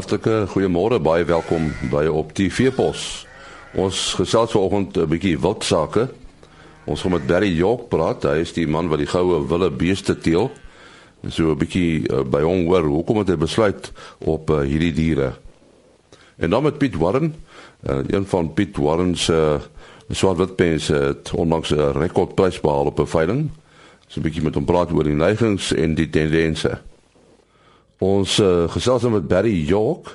Hartlike goeiemôre, baie welkom by op die Veepos. Ons gesels vanoggend 'n bietjie wild sake. Ons gaan met Barry York praat. Hy is die man wat die goue wille beeste teel. En so 'n bietjie uh, by hom hoor hoekom het hy besluit op uh, hierdie diere. En dan met Piet Warren, uh, een van Piet Warren se uh, swart witpense het onlangs 'n rekordprys behaal op 'n veiling. So 'n bietjie met hom praat oor die neigings en die tendense. Ons uh, gesels met Barry York.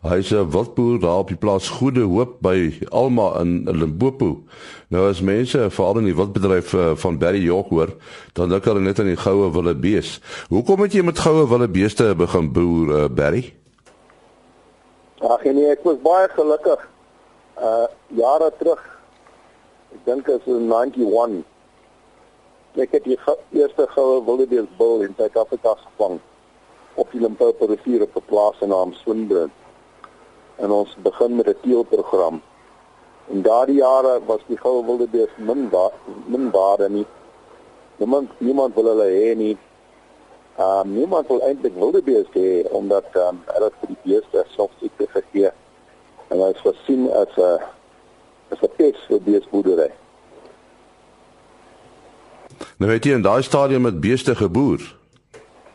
Hy's 'n wildboer daar op die plaas Goede Hoop by Alma in Limpopo. Nou as mense veral in die wildbedryf uh, van Barry York hoor, dan dink hulle net aan die goue wilde bees. Hoekom het jy met goue wilde beeste begin boer, uh, Barry? Ag nee, ek was baie gelukkig. Uh jare terug. Ek dink was in 91. Ek het die eerste goue wilde bees bil in Suid-Afrika gevang op die Limpopo rivier op 'n plaas in naam Swinburne. En ons begin met 'n teelprogram. In daardie jare was die goue wilde bees min waar min waar nie. Niemand niemand wil hulle hê nie. Ehm um, niemand wil eintlik wilde bees hê omdat ehm um, hulle vir die beeste self siekte gegee. En hulle is gesien as 'n as 'n pes vir beesboerdery. Nou het jy in daai stadium met beeste geboer.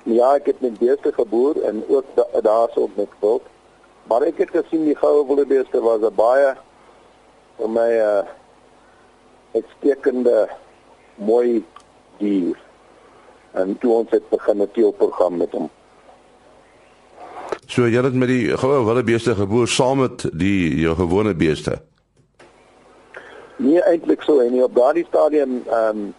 Ja, ek het met beeste geboer en ook da daarso op met wild. Maar ek het gesien die goue wilde beeste was 'n baie vir my 'n uh, uitstekende mooi dier. En toe ons het begin 'n teelprogram met hom. So jy het met die goue wilde beeste geboer saam met die jou gewone beeste. Nee, eintlik so en op daardie stadium ehm um,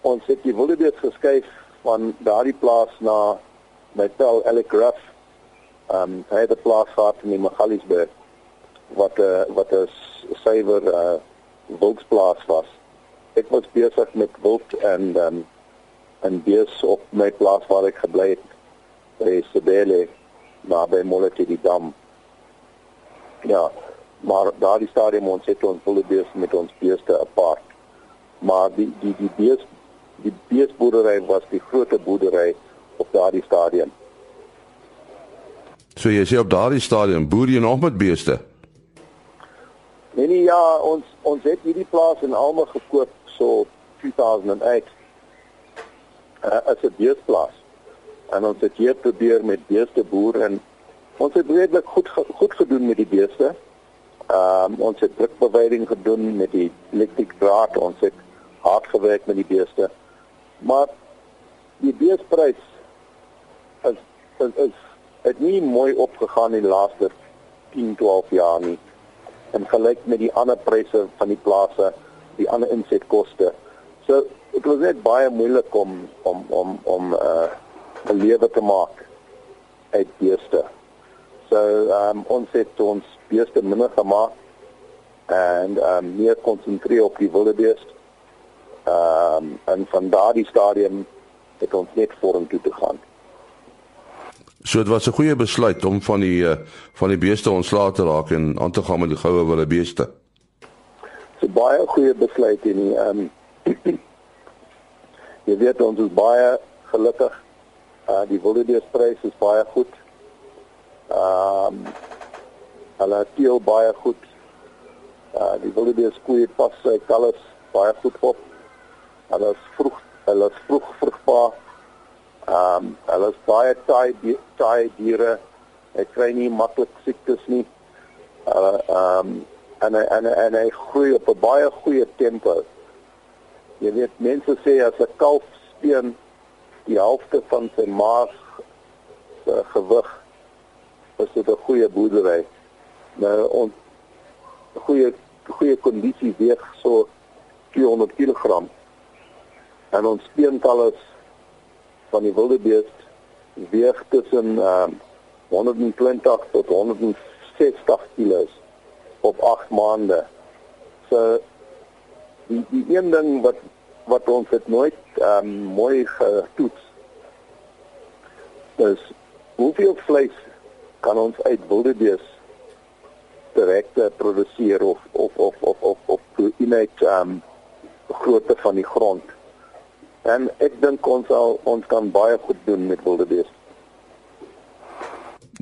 ons het die wilde beeste geskuif van daardie plaas na my tel Alec Ruff. Ehm um, hy het 'n plaas gehad in die Magaliesberg wat 'n wat 'n suiwer uh wildsplaas was. Ek was besig met wild en ehm um, en bees op my plaas waar ek gebly het by Sebele naby Molete die dam. Ja, maar daardie stadium ons het ons wilde bees met ons beeste apart. Maar die die die bees die beesboerdery was die groot boerdery op daardie stadium. So jy sê op daardie stadium boer jy nog met beeste? Nee nee ja, ons ons het hierdie plaas in Alma gekoop so 2008. Uh, as 'n beesplaas. En ons het hier probeer met beeste boer en ons het redelik goed goed gedoen met die beeste. Ehm um, ons het drukbeweiding gedoen met die elektriese draad, ons het hard gewerk met die beeste. Maar die beesprys is is is het nie mooi opgegaan in die laaste 10, 12 jaar nie. En gelyk met die ander pryse van die plase, die ander insetkoste. So dit was net baie moeilik om om om om uh 'n lewe te maak uit beeste. So ehm um, ons het ons beeste minder gemaak en ehm um, meer konsentreer op die wilde beeste Ehm um, en van daardie stadium het ons net vorentoe te gaan. So dit was 'n goeie besluit om van die uh, van die beeste ontslae te raak en aan te gaan met die goue wilde beeste. So baie goeie besluit en ehm um, jy weet ons is baie gelukkig. Uh die wilde beestprys is baie goed. Ehm um, hulle teel baie goed. Uh die wilde beeskoeie pas sy kalves baie goed op. Hulle is vroeg, hulle is vroeg vrugbaar. Ehm um, hulle is baie taai taai diere. Hy kry nie maklik siektes nie. Hulle ehm um, en en en hy groei op 'n baie goeie tempo. Jy weet mense sê as 'n kalf speen die helfte van sy maag se gewig is dit 'n goeie boerdery. Nou ons goeie goeie kondisie weeg so 200 kg en ons speentalles van die wilde beest weeg tussen uh, 120 tot 160 kg op 8 maande. So die die een ding wat wat ons het nooit um, mooi getoets is hoeveel vleis kan ons uit wilde beest direk produseer of of of of of of inheid um grootte van die grond. En ek dink ons sal ons kan baie goed doen met wilde beeste.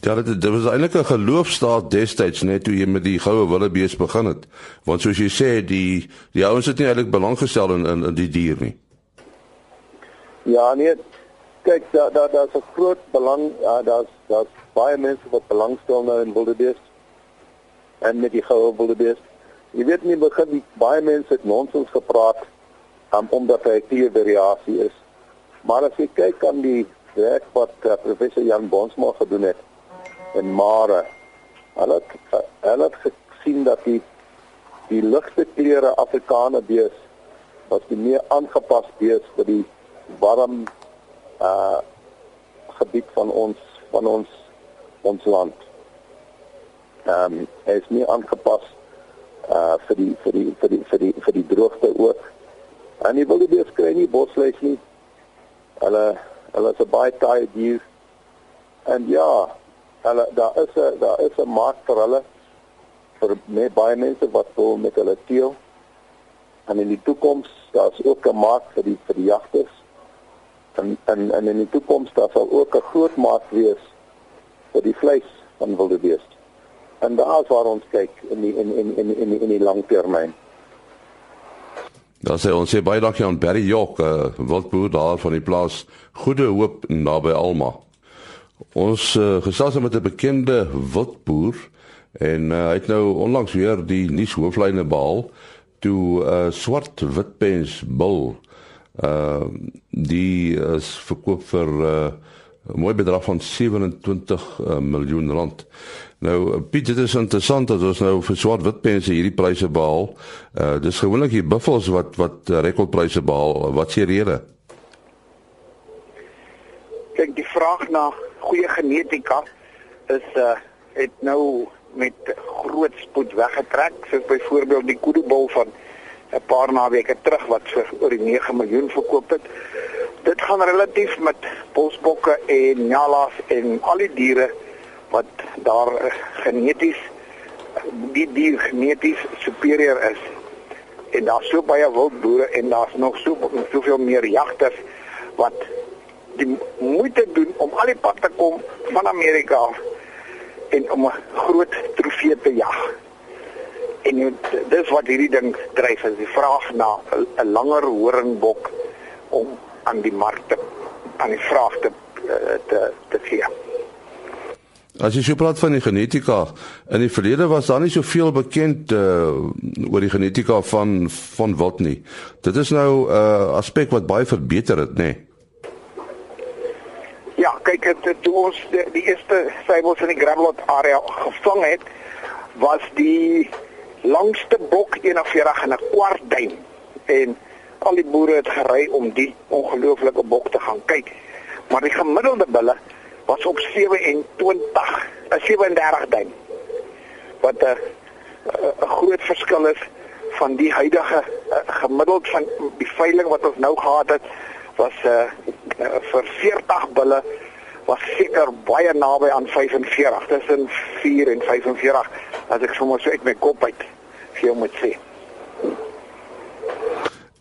Ja, dit dit was eintlik 'n geloofstaat destyds net toe jy met die goue wildebees begin het. Want soos jy sê, die die ouens het nie eintlik belang gestel in in, in die dier nie. Ja, nee. Kyk, daar daar daar's 'n groot belang, ja, daar's daar's baie mense wat belangstel nou in wildebees en met die goue wildebees. Jy weet nie begin baie mense het nonsens gepraat um, omdat hy 'n tier variasie is. Maar as jy kyk aan die werk wat uh, professor Jan Bonsma gedoen het en Mare. Hulle uh, hulle het gesien dat die die ligte kleure Afrikaner bees was die meer aangepas bees vir die warm uh gebied van ons van ons ons land. Ehm um, hy is nie aangepas uh vir die vir die vir die vir die vir die droogte ook. En die bees kry nie bosluis nie. Hulle hulle is 'n baie taai dier. En ja, hulle daar is 'n daar is 'n mark vir hulle vir me, baie mense wat wil met hulle teel. En in die toekoms daar's ook 'n mark vir die vir die jagters. En en en in die toekoms daar sal ook 'n groot mark wees vir die vleis van wildebeeste. En daar is waar ons kyk in die in in in in in die langtermyn. Dan sê ons sê baie dankie aan Barry Jock, uh, wildboer daar van die plaas Goede Hoop naby Alma. Ons uh, gesels met 'n bekende wildboer en uh, hy het nou onlangs weer die nuushooflyne behaal toe 'n uh, swart witpens bil uh die is verkoop vir 'n mooi bedrag van 27 uh, miljoen rand. Nou Piet dit is interessant dat ons nou vir swart witpense hierdie pryse behaal. Uh dis gewoonlik die buffels wat wat rekordpryse behaal. Wat s'e rede? Kyk, die vraag na goeie genetika is uh het nou met groot spoed weggetrek soos byvoorbeeld die koedebol van 'n paar naweke terug wat vir oor die 9 miljoen verkoop het. Dit gaan relatief met bosbokke en nyalas en al die diere wat daar geneties die dier geneties superieur is. En daar's so baie wildboere en daar's nog so soveel meer jagters wat die moeite doen om al die pad te kom van Amerika af en om 'n groot trofee te jag. En dis wat hierdie ding dryf is die vraag na 'n langer horingbok om aan die markte aan die vraag te eh, te te gee. As jy so praat van die genetika, in die verlede was daar nie soveel bekend uh oor die genetika van van wat nie. Dit is nou 'n uh, aspek wat baie verbeter het, nê. Nee kyk het toe ons die, die eerste sybels in die Gravelot area gevang het, was die langste bok 41 en 'n kwart duim en al die boere het gery om die ongelooflike bok te gaan kyk. Maar die gemiddelde bulle was op 27, 37 duim. Wat 'n 'n groot verskil is van die huidige uh, gemiddeld van die veiling wat ons nou gehad het was uh, uh vir 40 bulle was seker baie naby aan 45 tussen 4 en 45 as ek sommer so uit my kop uit vir jou moet sê.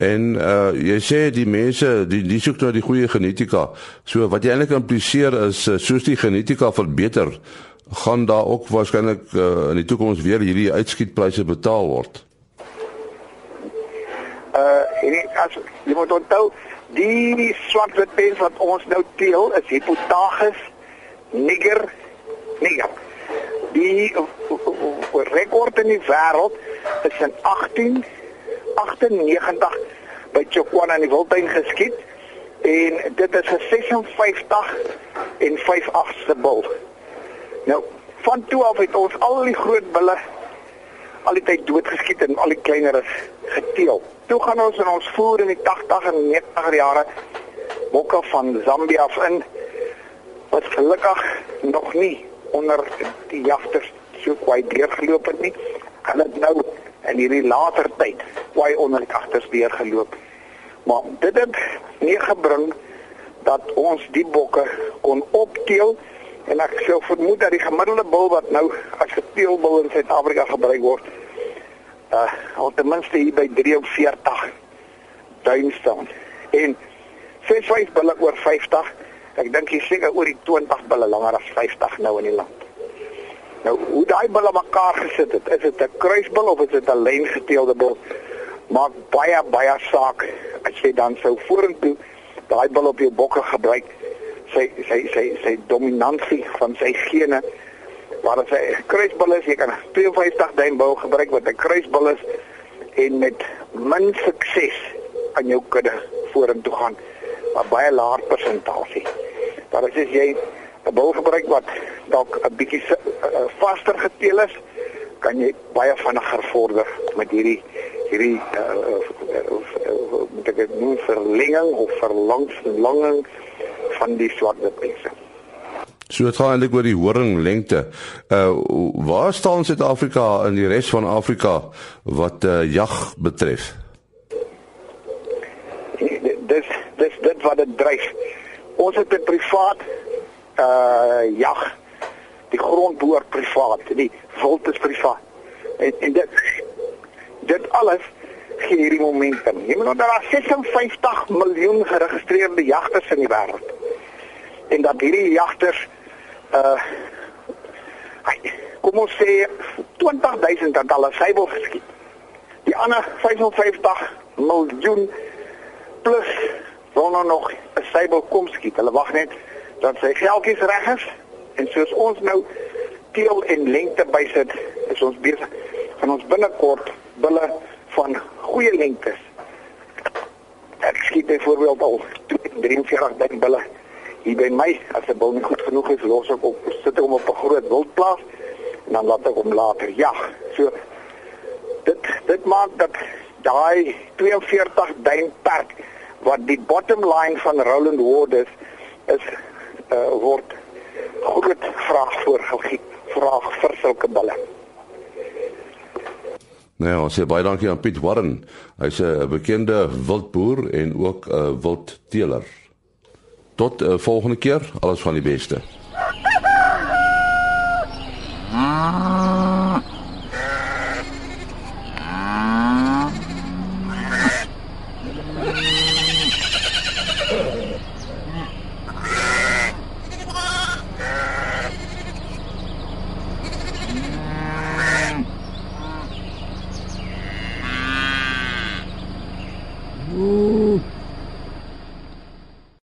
En uh jy sê die mense die die soek nou die goeie genetika. So wat jy eintlik impliseer is uh, soos die genetika verbeter, gaan daar ook waarskynlik uh, in die toekoms weer hierdie uitskietpryse betaal word. Uh en as jy moet onthou Die swartwit pens wat ons nou teel is Hippotagus niger niger. Die rekord in die wêreld is in 1898 by Chokwana in die Wildtuin geskiet en dit is 'n 56 en 5/8ste bil. Nou, van toe af het ons al die groot bulle al die tyd doodgeskiet en al die kleiner is geteel. Toe gaan ons in ons voer in die 80 en 90 jare bokke van Zambia af in wat gelukkig nog nie onder die jagters so kwai deurgeloop het nie. Hulle het nou in hierdie later tyd kwai onder die jagters deurgeloop. Maar dit het nie gebring dat ons die bokke kon opteel En ek sou vermoed dat die gemiddelde bil wat nou as geteelbil in Suid-Afrika gebruik word, uh al ten minste by 43 duim staan. En 65 bulle oor 50 Ek dink jy seker oor die 20 bulle langer as 50 nou in die land. Nou, hoe daai bulle mekaar gesit het, is dit 'n kruisbul of is dit 'n lyngeteelde bul? Maak baie baie saak as jy dan sou vorentoe daai bul op jou bokke gebruik sy sy sy sy dominansie van sy gene waar as hy kruisbul is, jy kan 52 duim bou gebruik wat 'n kruisbul is en met min sukses aan jou kudde vorentoe gaan. Maar baie laer persentasie. Maar as jy 'n bul gebruik wat dalk 'n bietjie uh, vaster geteel is, kan jy baie vinniger vorder met hierdie hierdie moet ek dit noem verlenging of verlanging van die swartbepense. So dit gaan eintlik oor die horing lengte. Uh waar staan Suid-Afrika in die res van Afrika wat uh, jag betref? Dis dis dit wat dit dryf. Ons het 'n privaat uh jag. Die grond behoort privaat, die wild is privaat. En, en dit dit alles gee hierdie momentum. Jy moet onthou daar 56 miljoen geregistreerde jagters in die wêreld. En dat hierdie jagters uh kom ons sê 20000 het al 'n seibel geskiet. Die ander 55 miljoen plus wil nou nog 'n seibel kom skiet. Hulle wag net dat sy geldjies reg is en soos ons nou teel en lengte bysit, is ons besig van ons binnekort bulle van goeie lengtes. Ek skiet byvoorbeeld al 43 bulle hier by my as 'n bil nie goed genoeg is, los ek op sit ek hom op 'n groot wildplaas en dan laat ek hom later jag. So dit dit maak dat daai 42 duim perk wat die bottom line van Roland Ward is is uh, word groot vraag voor vraag vir sulke bulle. Nee, ons sê baie dankie aan Piet Warren. Hy's 'n bekende wildboer en ook 'n wildteeler. Tot uh, volgende keer, alles van die beste. Ah.